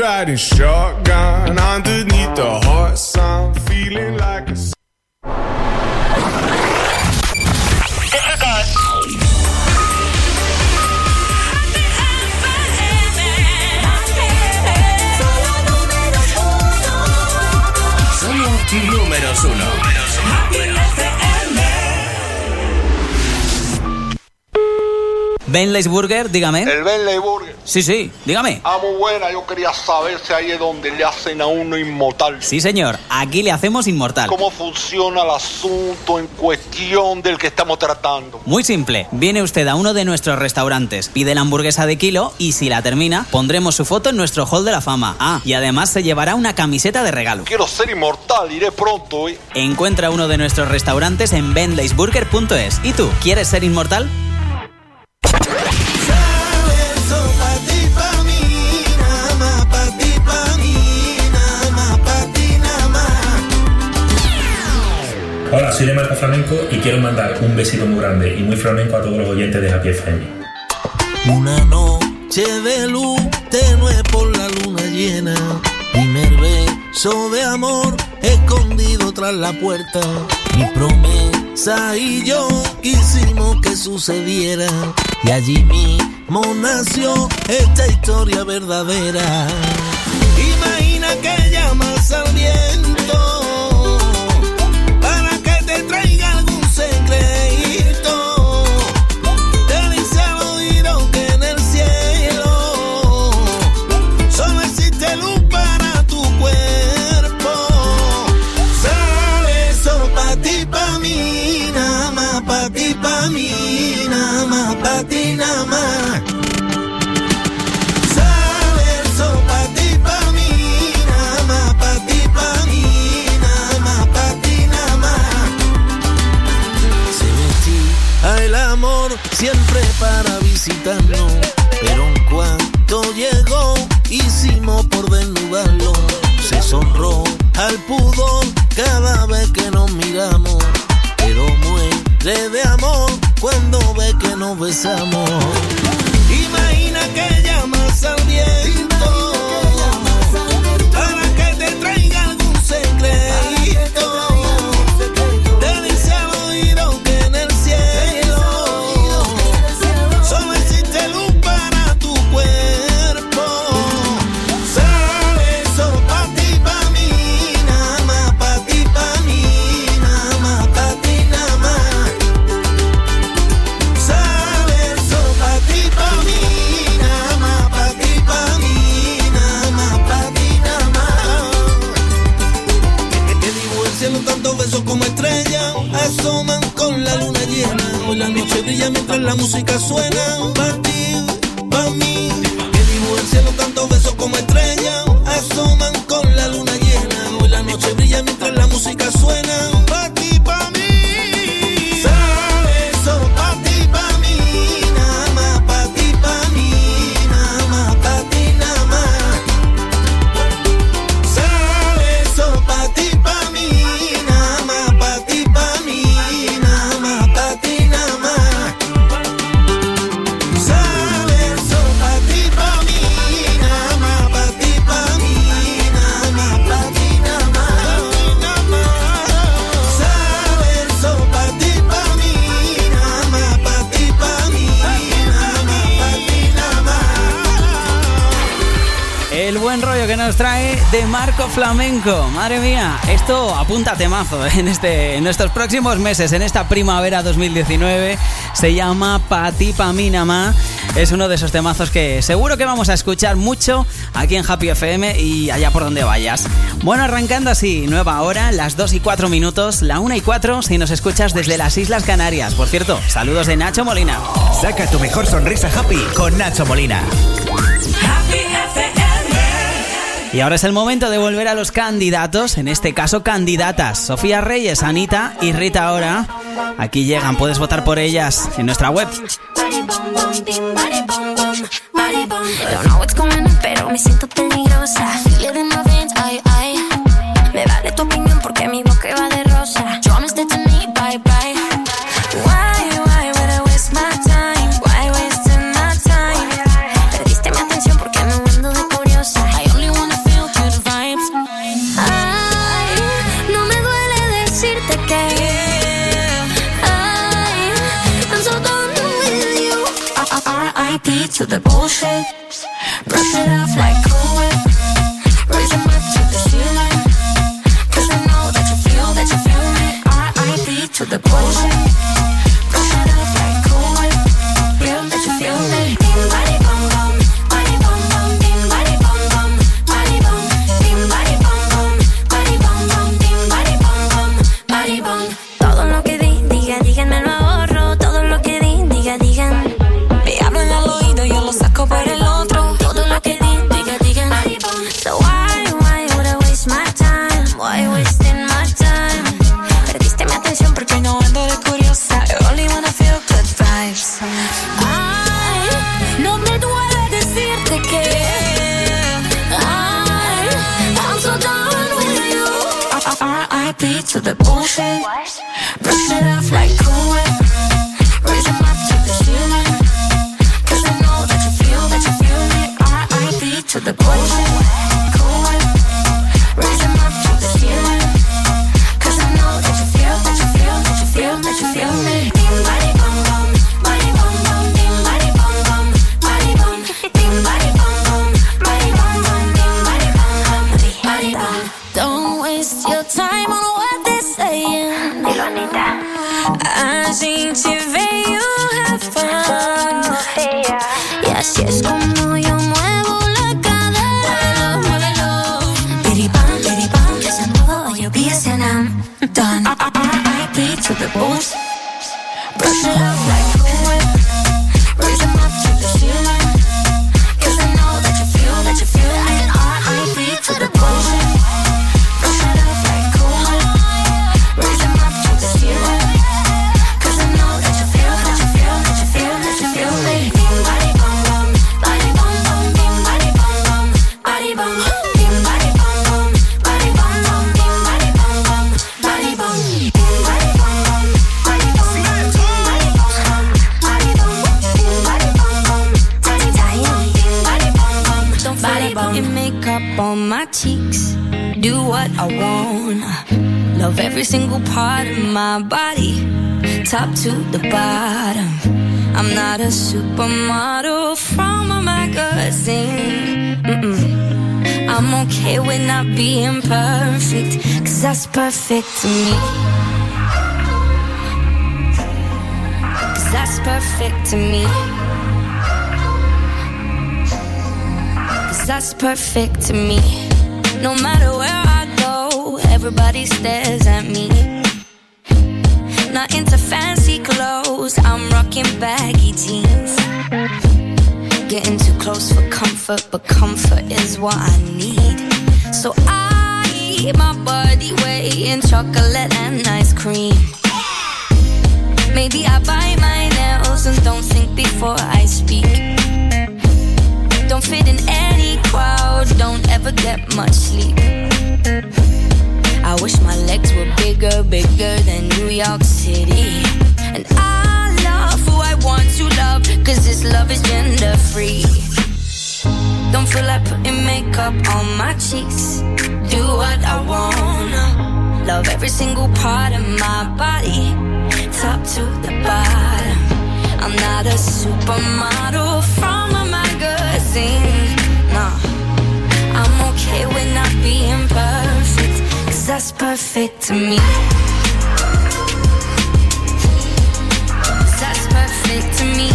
riding shotgun underneath the hot sun, feeling like a Somos números uno. Benley's Burger, dígame. El Bentley Burger. Sí, sí, dígame. Ah, muy buena. Yo quería saber si ahí es donde le hacen a uno inmortal. Sí, señor, aquí le hacemos inmortal. ¿Cómo funciona el asunto en cuestión del que estamos tratando? Muy simple, viene usted a uno de nuestros restaurantes, pide la hamburguesa de kilo y si la termina, pondremos su foto en nuestro hall de la fama. Ah, y además se llevará una camiseta de regalo. Quiero ser inmortal, iré pronto, ¿eh? Encuentra uno de nuestros restaurantes en benleysburger.es. ¿Y tú, quieres ser inmortal? Hola, soy de Marco Flamenco y quiero mandar un besito muy grande y muy flamenco a todos los oyentes de Happy FM. Una noche de luz tenue por la luna llena. Primer beso de amor escondido tras la puerta. Mi promesa y yo quisimos que sucediera. Y allí mismo nació esta historia verdadera. Imagina que llamas al viento mí, nada más pa' ti, pa' pa' mí, nada más pa' ti, nada más el amor siempre para visitarnos, pero en cuanto llegó hicimos por desnudarlo. Se sonró al pudor cada vez que nos miramos, muere de amor cuando ve que nos besamos. Imagina que llamas al viento la música suena. Pa' ti, pa' mí. Que digo el cielo tantos besos como estrellas asoman con la luna llena. Hoy la noche brilla mientras la música suena. Trae de Marco Flamenco. Madre mía, esto apunta temazo ¿eh? en, este, en estos próximos meses, en esta primavera 2019. Se llama Pati Paminama. Es uno de esos temazos que seguro que vamos a escuchar mucho aquí en Happy FM y allá por donde vayas. Bueno, arrancando así, nueva hora, las 2 y 4 minutos, la 1 y 4 si nos escuchas desde las Islas Canarias. Por cierto, saludos de Nacho Molina. Saca tu mejor sonrisa happy con Nacho Molina. Y ahora es el momento de volver a los candidatos, en este caso candidatas. Sofía Reyes, Anita y Rita ahora. Aquí llegan, puedes votar por ellas en nuestra web. Me tu opinión porque mi boca va de rosa. To the bullshit. Brush it off like on my cheeks. Do what I want. Love every single part of my body, top to the bottom. I'm not a supermodel from a magazine. Mm-mm. I'm okay with not being perfect, cause that's perfect to me. Cause that's perfect to me. Cause that's perfect to me. No matter where I go, everybody stares at me. Not into fancy clothes, I'm rocking baggy jeans. Getting too close for comfort, but comfort is what I need. So I eat my body weight in chocolate and ice cream. Maybe I bite my nails and don't think before I speak. Don't fit in any crowd, don't ever get much sleep. I wish my legs were bigger, bigger than New York City. And I love who I want to love, cause this love is gender free. Don't feel like putting makeup on my cheeks. Do what I wanna. Love every single part of my body, top to the bottom. I'm not a supermodel from magazine. No, I'm okay with not being perfect, cause that's perfect to me. that's perfect to me.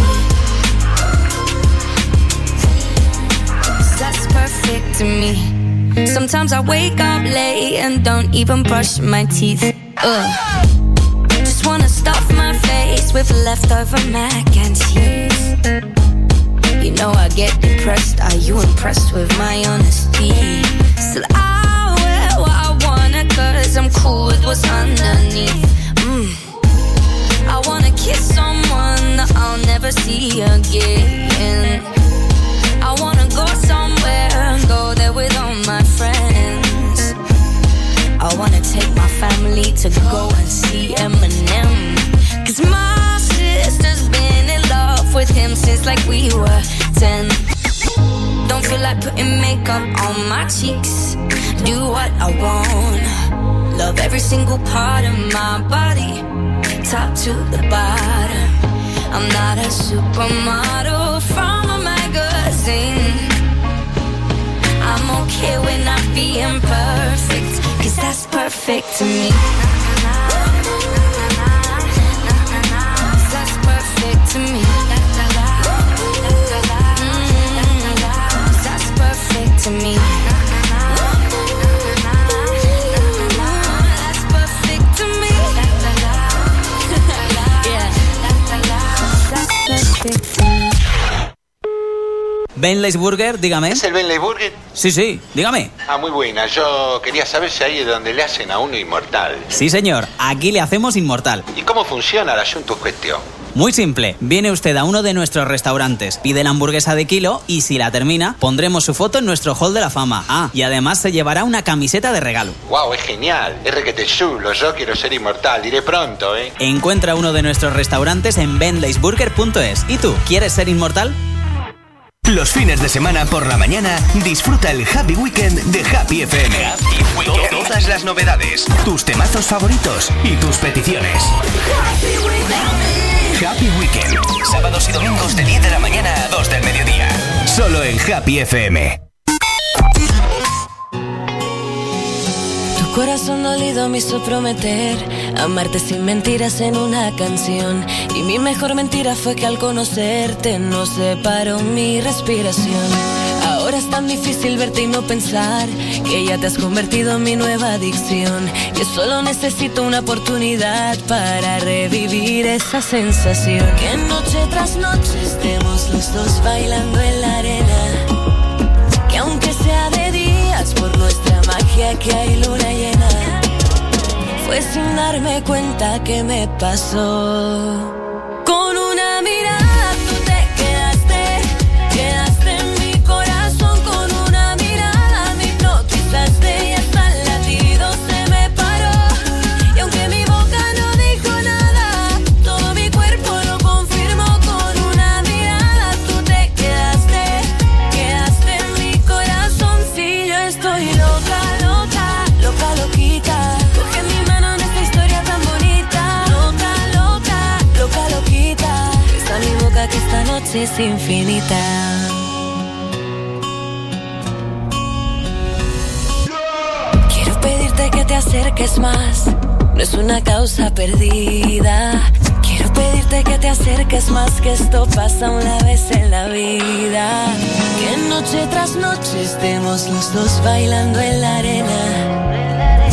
that's perfect to me. Sometimes I wake up late and don't even brush my teeth. Ugh. Just wanna stuff my face with leftover mac and cheese. You know I get depressed. Are you impressed with my honesty? Still, I wear what I wanna, cause I'm cool with what's underneath. Mm. I wanna kiss someone that I'll never see again. I wanna go somewhere and go there with all my friends. I wanna take my family to go and see Eminem. Cause my sister's been off with him since like we were 10. Don't feel like putting makeup on my cheeks. Do what I want. Love every single part of my body, top to the bottom. I'm not a supermodel from a magazine. I'm okay with not being perfect, cause that's perfect to me. To me. Benley's Burger, dígame. ¿Es el Benley Burger? Sí, sí, dígame. Ah, muy buena. Yo quería saber si ahí es donde le hacen a uno inmortal. Sí, señor, aquí le hacemos inmortal. ¿Y cómo funciona el asunto en cuestión? Muy simple, viene usted a uno de nuestros restaurantes, pide la hamburguesa de kilo y si la termina, pondremos su foto en nuestro hall de la fama. Ah, y además se llevará una camiseta de regalo. Wow, es genial. Es requete chulo. Yo quiero ser inmortal. Diré pronto, ¿eh? Encuentra uno de nuestros restaurantes en benleysburger.es. ¿Y tú, quieres ser inmortal? Los fines de semana por la mañana disfruta el Happy Weekend de Happy FM. To- Todas las novedades, tus temazos favoritos y tus peticiones. Happy Weekend. Sábados y domingos de 10 de la mañana a 2 del mediodía. Solo en Happy FM. Tu corazón dolido me hizo prometer amarte sin mentiras en una canción. Y mi mejor mentira fue que al conocerte no separó mi respiración. Ahora es tan difícil verte y no pensar que ya te has convertido en mi nueva adicción. Que solo necesito una oportunidad para revivir esa sensación. Que noche tras noche estemos los dos bailando en la arena. Que aunque sea de días por nuestra magia que hay luna llena, fue sin darme cuenta que me pasó. Es infinita. Quiero pedirte que te acerques más. No es una causa perdida. Quiero pedirte que te acerques más, que esto pasa una vez en la vida. Que noche tras noche estemos los dos bailando en la arena.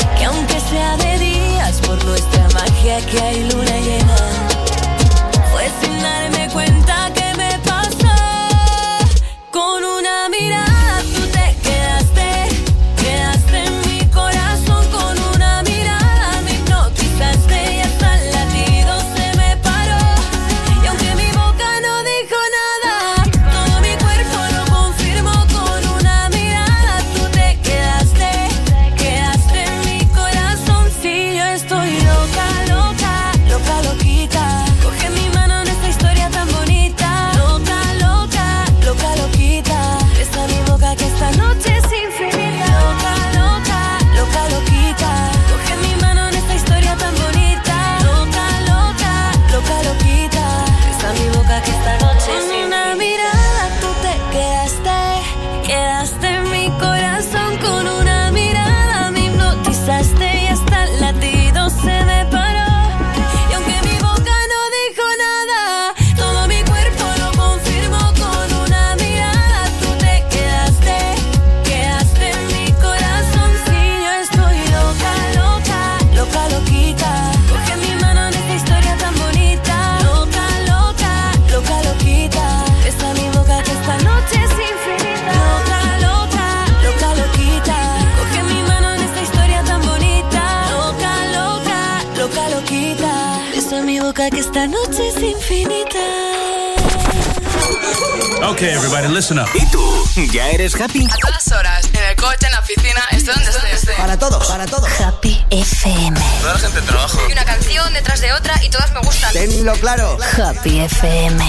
Happy? A todas horas, en el coche, en la oficina, esté donde esté. Para todos, para todos. Happy FM. Toda la gente trabajo. Y una canción detrás de otra y todas me gustan. Tenlo claro. Happy FM.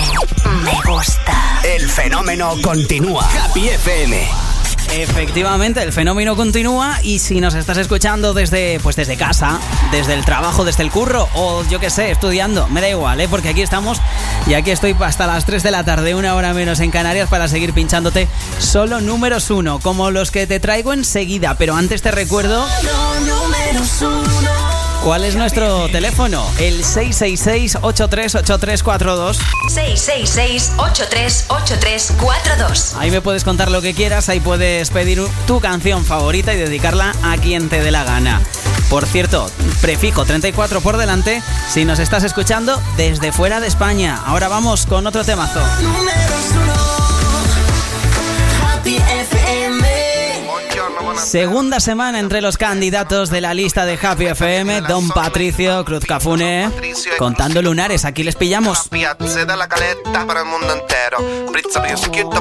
Me gusta. El fenómeno continúa. Happy FM. Efectivamente, el fenómeno continúa y si nos estás escuchando desde pues desde casa, desde el trabajo, desde el curro o yo que sé, estudiando, me da igual, ¿eh? porque aquí estamos y aquí estoy hasta las 3 de la tarde, una hora menos en Canarias para seguir pinchándote solo números uno, como los que te traigo enseguida, pero antes te recuerdo ¿Cuál es nuestro teléfono? El 666-838342. 666-838342. Ahí me puedes contar lo que quieras, ahí puedes pedir tu canción favorita y dedicarla a quien te dé la gana. Por cierto, prefijo 34 por delante si nos estás escuchando desde fuera de España. Ahora vamos con otro temazo. Segunda semana entre los candidatos de la lista de Happy FM, Don Patricio Cruz Cafune, contando lunares, aquí les pillamos. Della caletta para el mundo entero.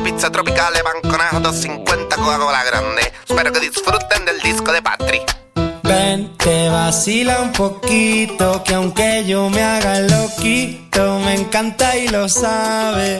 Pizza banconato 250 Coca-Cola grande. Espero que disfruten del disco de Patri. Ven, te vacila un poquito, que aunque yo me haga loquito, me encanta y lo sabe.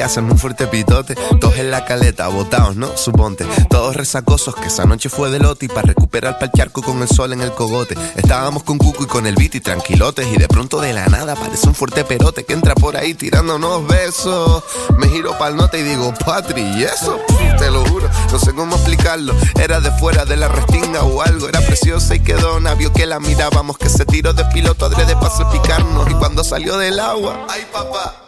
hacen un fuerte pitote, todos en la caleta, botados, ¿no? Suponte, todos resacosos, que esa noche fue de lote y para recuperar pa'l charco con el sol en el cogote. Estábamos con Cuco y con el beat tranquilotes, y de pronto de la nada aparece un fuerte perote que entra por ahí tirándonos besos. Me giro pa'l nota y digo, Patri, ¿y eso? Te lo juro, no sé cómo explicarlo. Era de fuera de la restinga o algo, era preciosa y quedó vio que la mirábamos, que se tiró de piloto adrede para salpicarnos. Y cuando salió del agua, ay papá,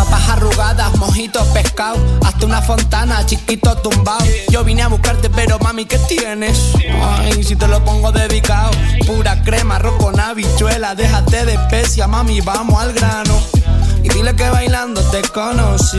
Papas arrugadas, mojitos pescado, hasta una fontana, chiquito tumbado. Yo vine a buscarte, pero mami, ¿qué tienes? Ay, si te lo pongo dedicado, pura crema, arroz con habichuela, déjate de especia, mami, vamos al grano. Y dile que bailando te conocí,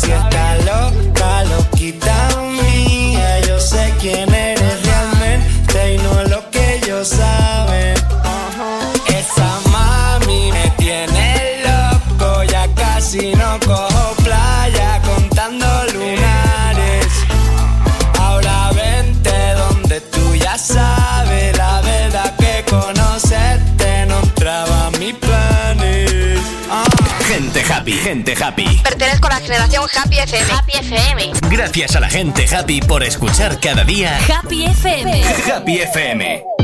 Si está loca, happy, gente happy. Pertenezco a la generación Happy FM. Happy FM. Gracias a la gente happy por escuchar cada día Happy FM. Happy FM.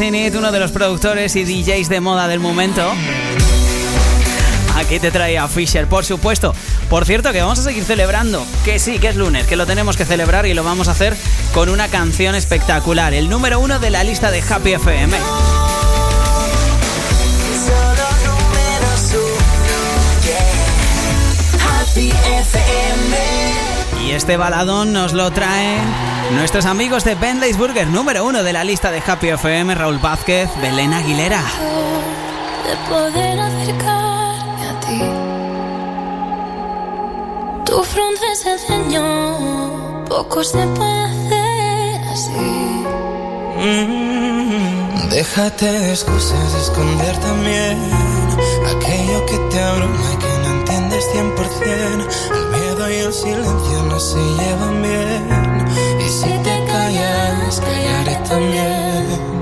It, uno de los productores y DJs de moda del momento. Aquí te trae a Fisher, por supuesto. Por cierto, que vamos a seguir celebrando. Que sí, que es lunes, que lo tenemos que celebrar y lo vamos a hacer con una canción espectacular. El número uno de la lista de Happy FM. Y este baladón nos lo traen nuestros amigos de Bentley's Burger, número uno de la lista de Happy FM, Raúl Vázquez, Belén Aguilera. De poder acercarme a ti. Tu frente el ceño, poco se puede hacer así. Mm, déjate de excusas, de esconder también aquello que te abruma y que no entiendes 100%. El miedo y el silencio no se llevan bien. Callaré también.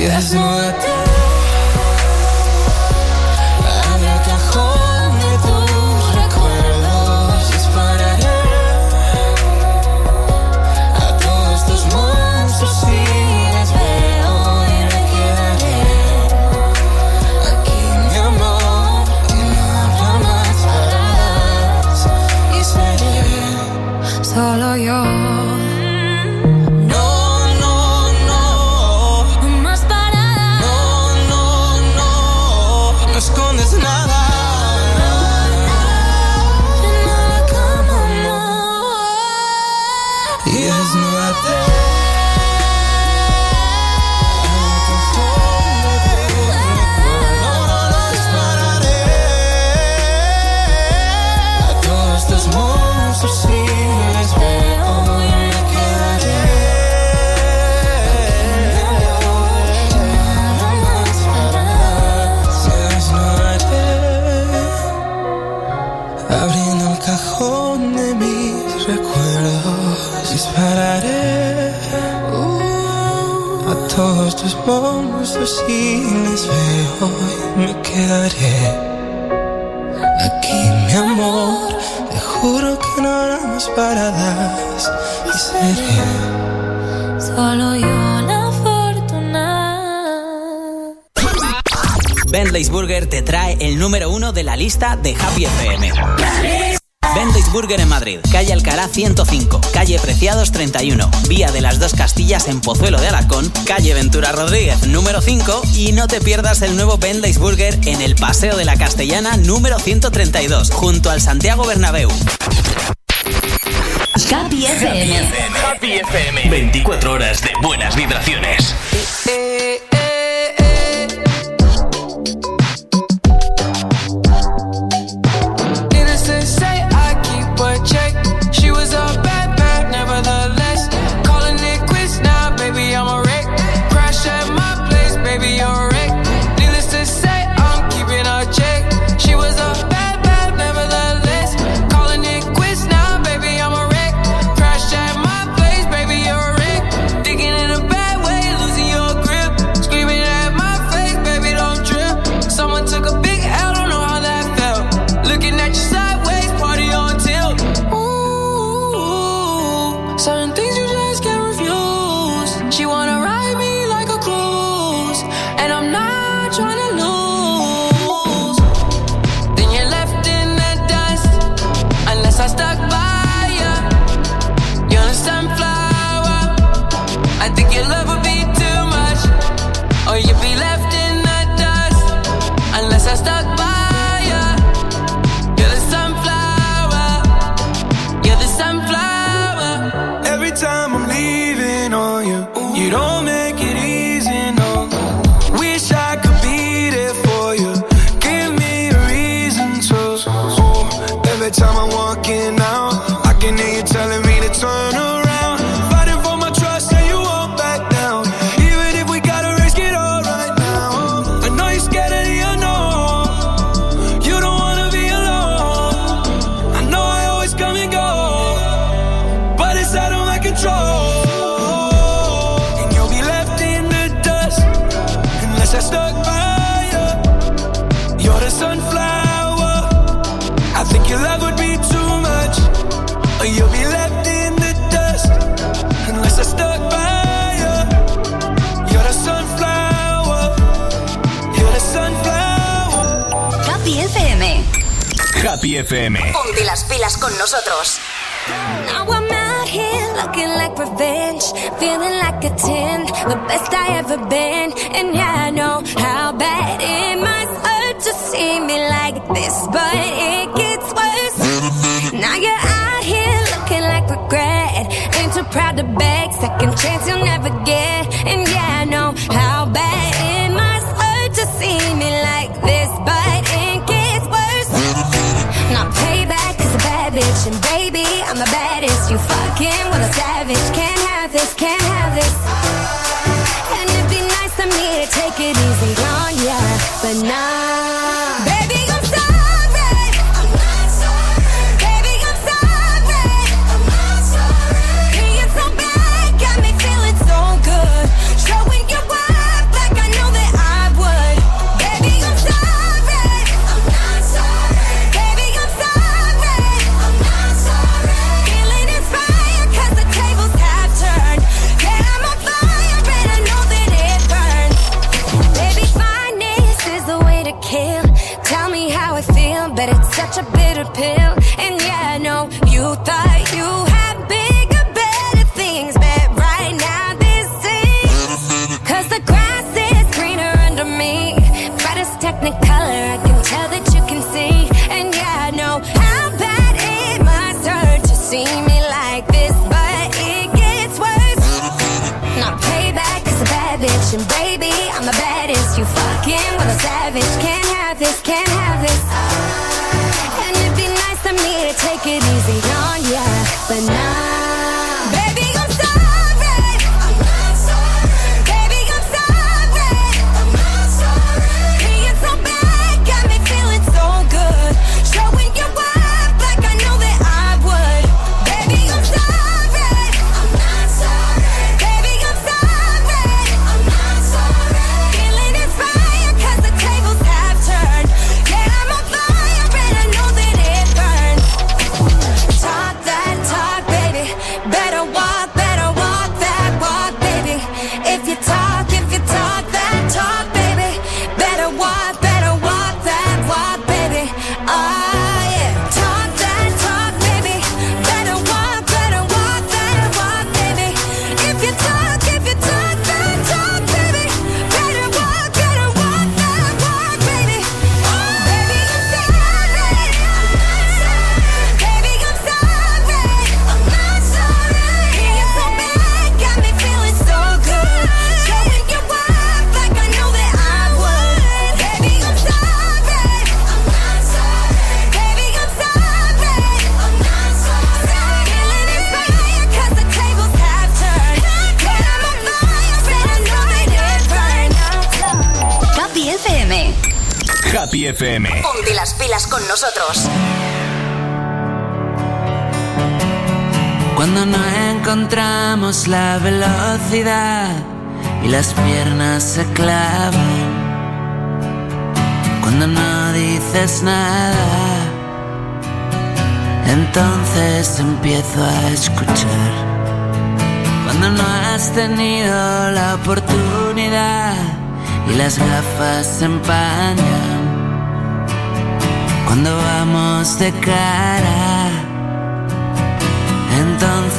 Yes, asked monstruos y les veo y me quedaré aquí, mi amor. Te juro que no habrá más paradas y seré. Solo yo la fortuna. Bentley's Burger te trae el número uno de la lista de Happy FM. Burger en Madrid, calle Alcalá 105, calle Preciados 31, vía de las dos Castillas en Pozuelo de Alarcón, calle Ventura Rodríguez número 5 y no te pierdas el nuevo Bentley's Burger en el Paseo de la Castellana número 132, junto al Santiago Bernabéu. Happy FM. Happy FM. 24 horas de buenas vibraciones. Needless Happy FM. Ponte las pilas con nosotros. Now I'm out here looking like revenge, feeling like a 10, the best I ever been. And yeah, I know how bad it hurt to see me like this, but it gets worse. Now you're out here looking like regret, ain't too proud to beg, second chance you'll never get. And yeah. baby, I'm the baddest. You fucking with a savage. Can't have this, can't have this. And it'd be nice for me to take it easy on ya, but not. la velocidad y las piernas se clavan. Cuando no dices nada, entonces empiezo a escuchar. Cuando no has tenido la oportunidad y las gafas se empañan. Cuando vamos de cara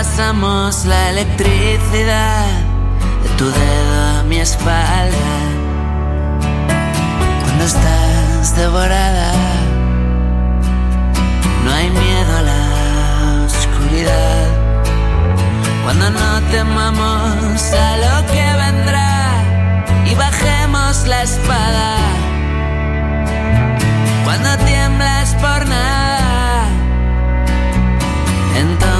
Pasamos la electricidad de tu dedo a mi espalda. Cuando estás devorada, no hay miedo a la oscuridad. Cuando no temamos a lo que vendrá y bajemos la espada. Cuando tiemblas por nada, entonces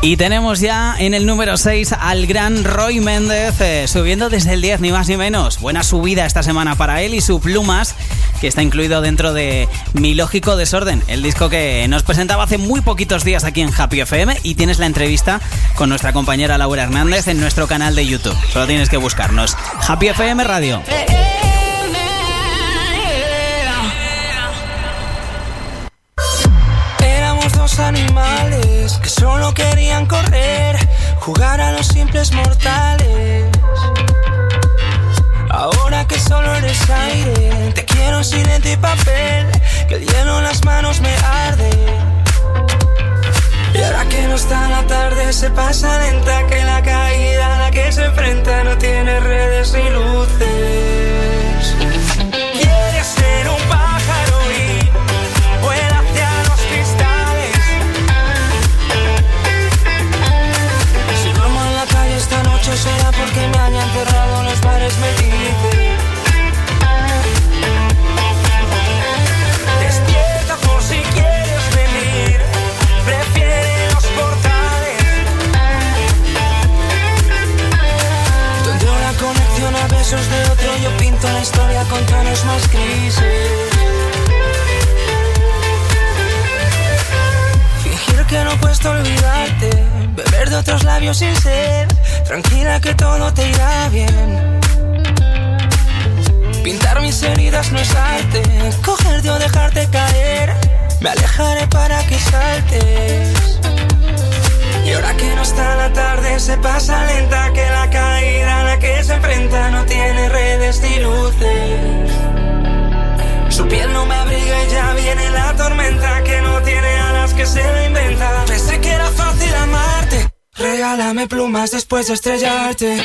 Y tenemos ya en el número 6 al gran Roy Méndez, eh, subiendo desde el 10, ni más ni menos. Buena subida esta semana para él y su Plumas, que está incluido dentro de Mi Lógico Desorden, el disco que nos presentaba hace muy poquitos días aquí en Happy FM. Y tienes la entrevista con nuestra compañera Laura Hernández en nuestro canal de YouTube. Solo tienes que buscarnos. Happy FM Radio. Que solo querían correr, jugar a los simples mortales. Ahora que solo eres aire, te quiero sin y papel, que el hielo en las manos me arde. Y ahora que no está la tarde, se pasa lenta que la caída a la que se enfrenta no tiene redes ni luces. De otro, yo pinto la historia con tonos más grises. Fingir que no cuesta olvidarte, beber de otros labios sin ser, tranquila que todo te irá bien. Pintar mis heridas no es arte, cogerte o dejarte caer, me alejaré para que saltes. Y ahora que no está la tarde, se pasa lenta que la caída a la que se enfrenta no tiene redes ni luces. Su piel no me abriga y ya viene la tormenta que no tiene alas que se la inventa. Pensé que era fácil amarte. Regálame plumas después de estrellarte.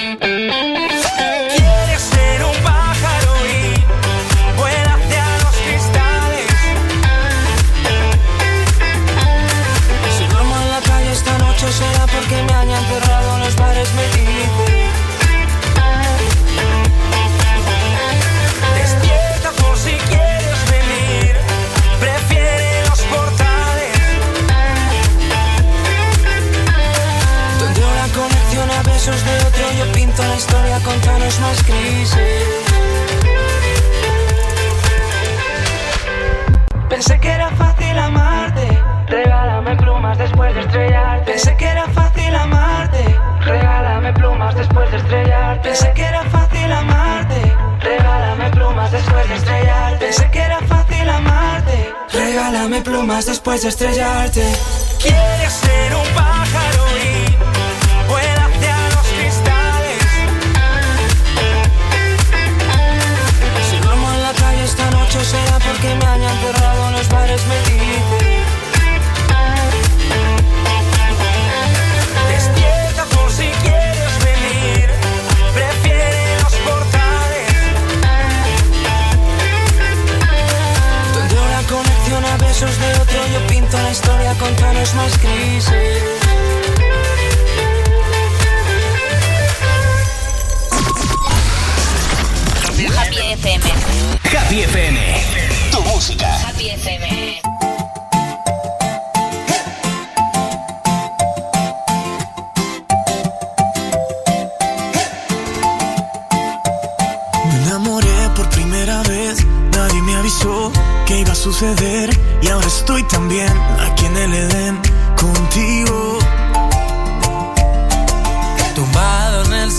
estrellarte.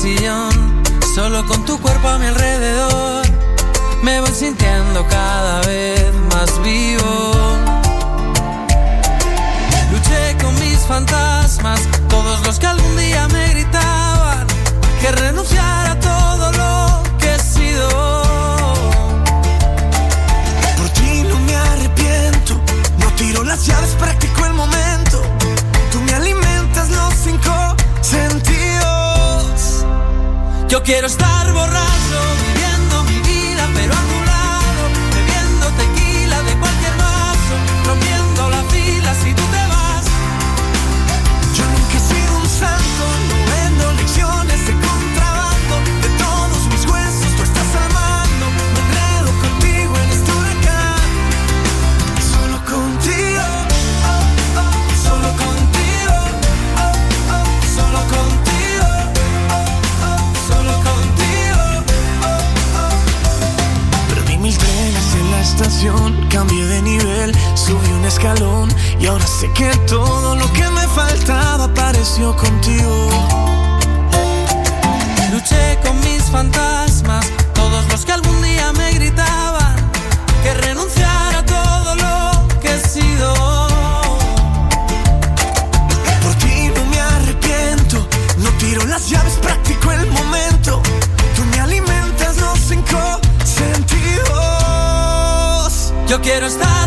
sillón, solo con tu cuerpo a mi alrededor, me voy sintiendo cada vez más vivo. Luché con mis fantasmas, todos los que algún día me gritaban que renunciara a todo lo que he sido. Por ti no me arrepiento, no tiro las llaves para quiero estar borracho. cambié de nivel, subí un escalón y ahora sé que todo lo que me faltaba apareció contigo. Luché con mis fantasmas quiero estar.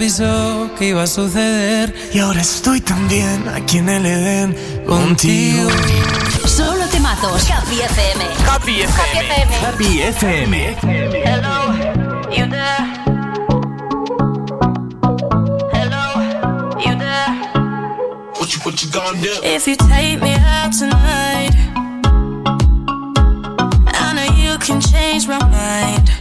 avisó que iba a suceder. Y ahora estoy también aquí en el Edén contigo. Solo temazos. Happy FM. Happy FM. Happy FM. Hello, you there. Hello, you there. What you gonna do? If you take me out tonight, I know you can change my mind.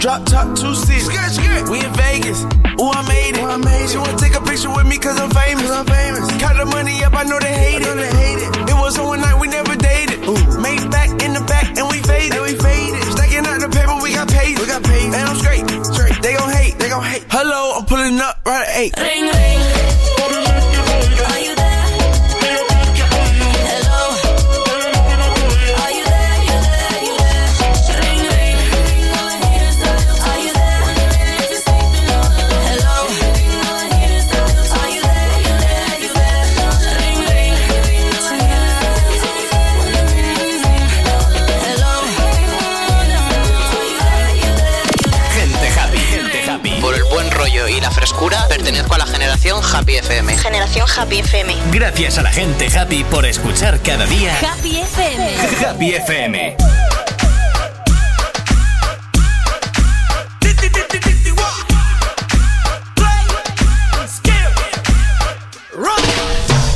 Drop top, two seats. Skirt, skirt. We in Vegas. Ooh, I made it. Ooh, I made it. She wanna take a picture with me cause I'm famous. Cause I'm famous. Count the money up, I know they hate, know it. They hate it. It was on one night, we never dated. Ooh. Made back in the back and we faded. And we faded. Stacking out the paper, we got paid. We got paid. And I'm straight. straight. They gon' hate. They gon' hate. Hello, I'm pulling up right at 8. Ring, ring. Happy FM. Generación Happy FM. Gracias a la gente happy por escuchar cada día Happy FM. Happy FM.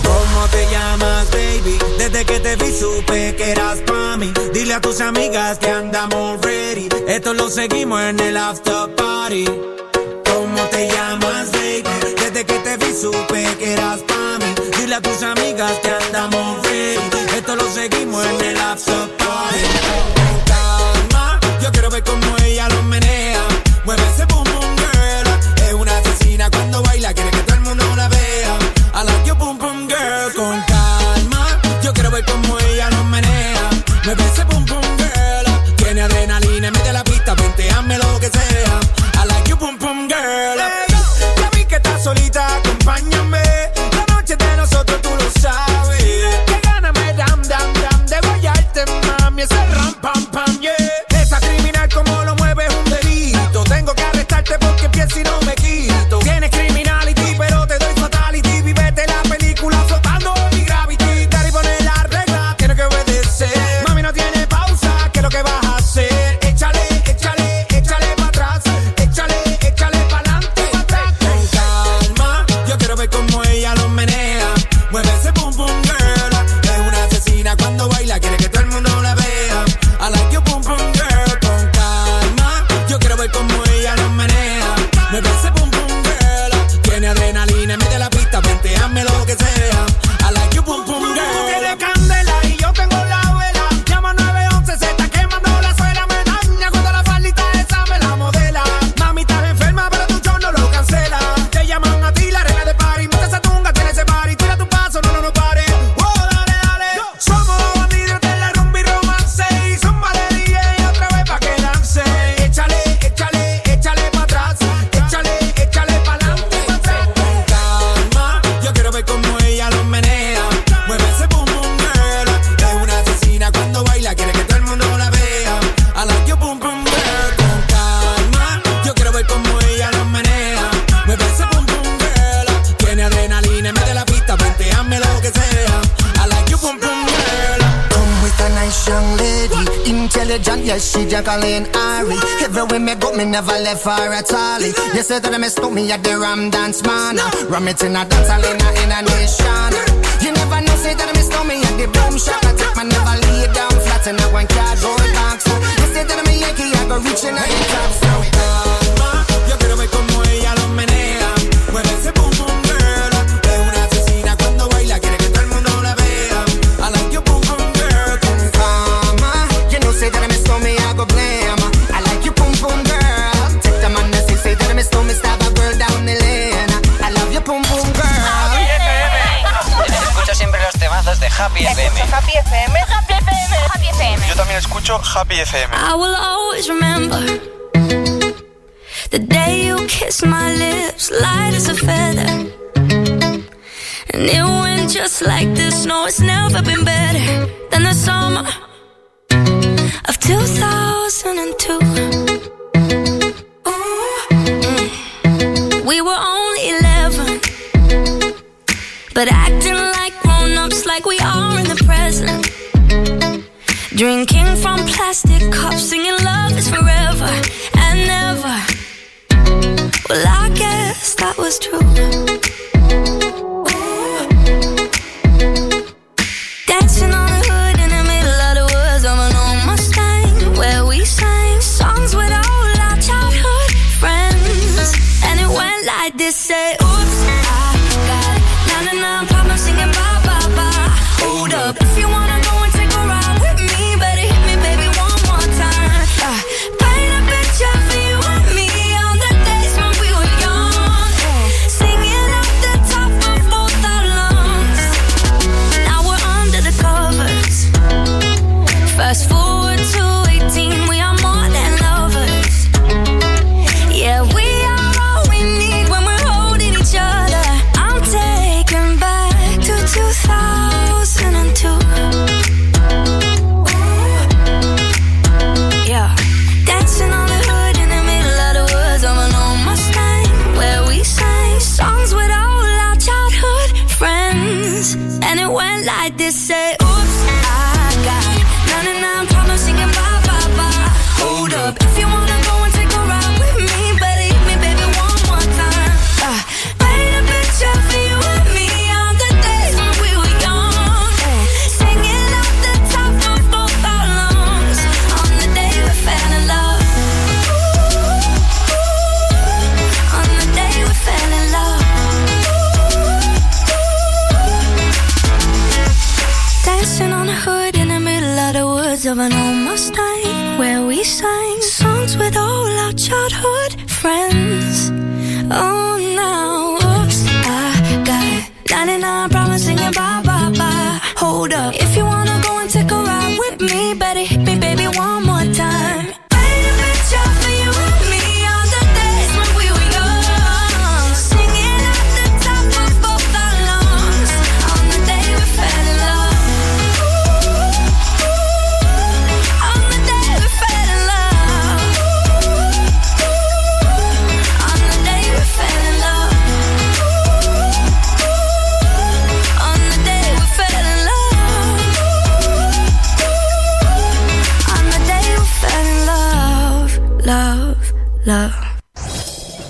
¿Cómo te llamas, baby? Desde que te vi supe que eras pa' mí. Dile a tus amigas que andamos ready. Esto lo seguimos en el after party. supe que eras para mí. Dile a tus amigas que andamos ready. Esto lo seguimos en el after party. religion, yes, she Jacqueline Ari. Everywhere me go, me never left for at all. You said that I me stop me at the Ram Dance Man. Ram it in a dance, I in a, in a nation. You never know, say that I me stop me at the Boom Shop. I take my never lay down flat in a one cardboard box. You said that I'm a Yankee, I go reaching out the top. Happy FM. Happy FM. Happy FM. Happy FM. Yo también escucho Happy FM. I will always remember the day you kissed my lips, light as a feather. And it went just like this. No, it's never been better than the summer of 2002. Mm. We were only 11, but acting Drinking from plastic cups, singing love is forever and never. Well, I guess that was true. Dancing on the hood in the middle of the woods of an old Mustang, where we sang songs with all our childhood friends. And it went like this: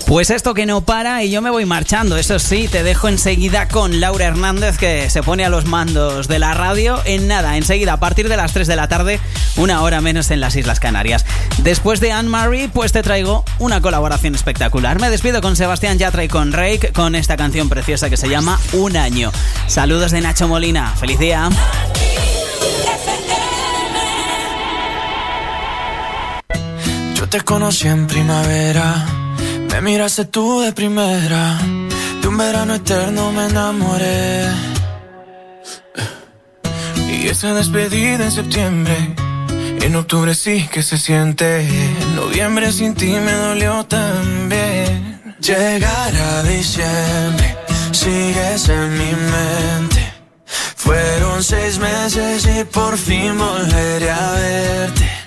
Pues esto que no para y yo me voy marchando. Eso sí, te dejo enseguida con Laura Hernández que se pone a los mandos de la radio en nada, enseguida a partir de las 3 de la tarde, una hora menos en las Islas Canarias. Después de Anne Marie, pues te traigo una colaboración espectacular. Me despido con Sebastián Yatra y con Rake con esta canción preciosa que se llama Un año. Saludos de Nacho Molina. Feliz día. Te conocí en primavera, me miraste tú de primera, de un verano eterno me enamoré. Y esa despedida en septiembre, en octubre sí que se siente, en noviembre sin ti me dolió también. Llegar a diciembre, sigues en mi mente. Fueron seis meses y por fin volveré a verte.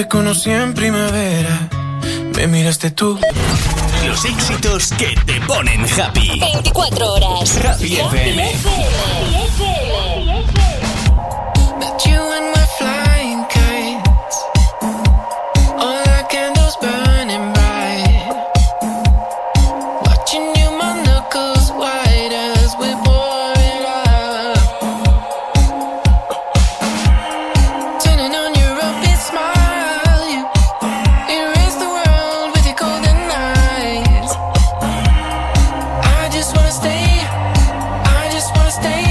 te conocí en primavera, me miraste tú. Los éxitos que te ponen happy. 24 horas. Happy FM. stay